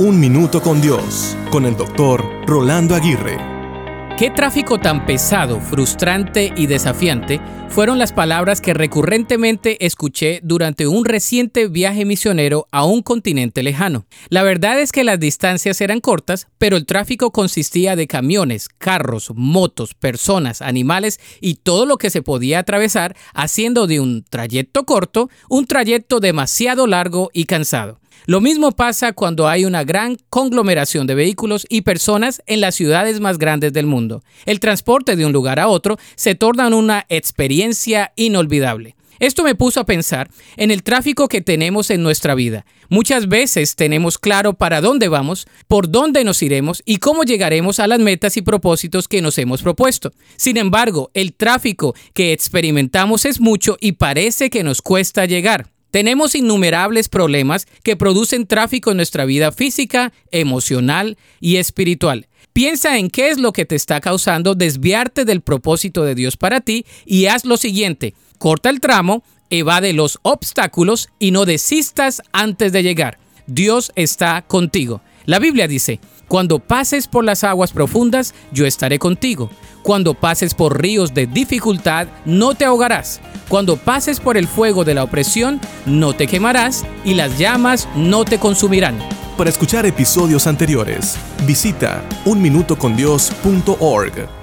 Un Minuto con Dios, con el doctor Rolando Aguirre. ¿Qué tráfico tan pesado, frustrante y desafiante fueron las palabras que recurrentemente escuché durante un reciente viaje misionero a un continente lejano? La verdad es que las distancias eran cortas, pero el tráfico consistía de camiones, carros, motos, personas, animales y todo lo que se podía atravesar, haciendo de un trayecto corto un trayecto demasiado largo y cansado. Lo mismo pasa cuando hay una gran conglomeración de vehículos y personas en las ciudades más grandes del mundo. El transporte de un lugar a otro se torna una experiencia inolvidable. Esto me puso a pensar en el tráfico que tenemos en nuestra vida. Muchas veces tenemos claro para dónde vamos, por dónde nos iremos y cómo llegaremos a las metas y propósitos que nos hemos propuesto. Sin embargo, el tráfico que experimentamos es mucho y parece que nos cuesta llegar. Tenemos innumerables problemas que producen tráfico en nuestra vida física, emocional y espiritual. Piensa en qué es lo que te está causando desviarte del propósito de Dios para ti y haz lo siguiente. Corta el tramo, evade los obstáculos y no desistas antes de llegar. Dios está contigo. La Biblia dice, cuando pases por las aguas profundas, yo estaré contigo. Cuando pases por ríos de dificultad, no te ahogarás. Cuando pases por el fuego de la opresión, no te quemarás y las llamas no te consumirán. Para escuchar episodios anteriores, visita unminutocondios.org.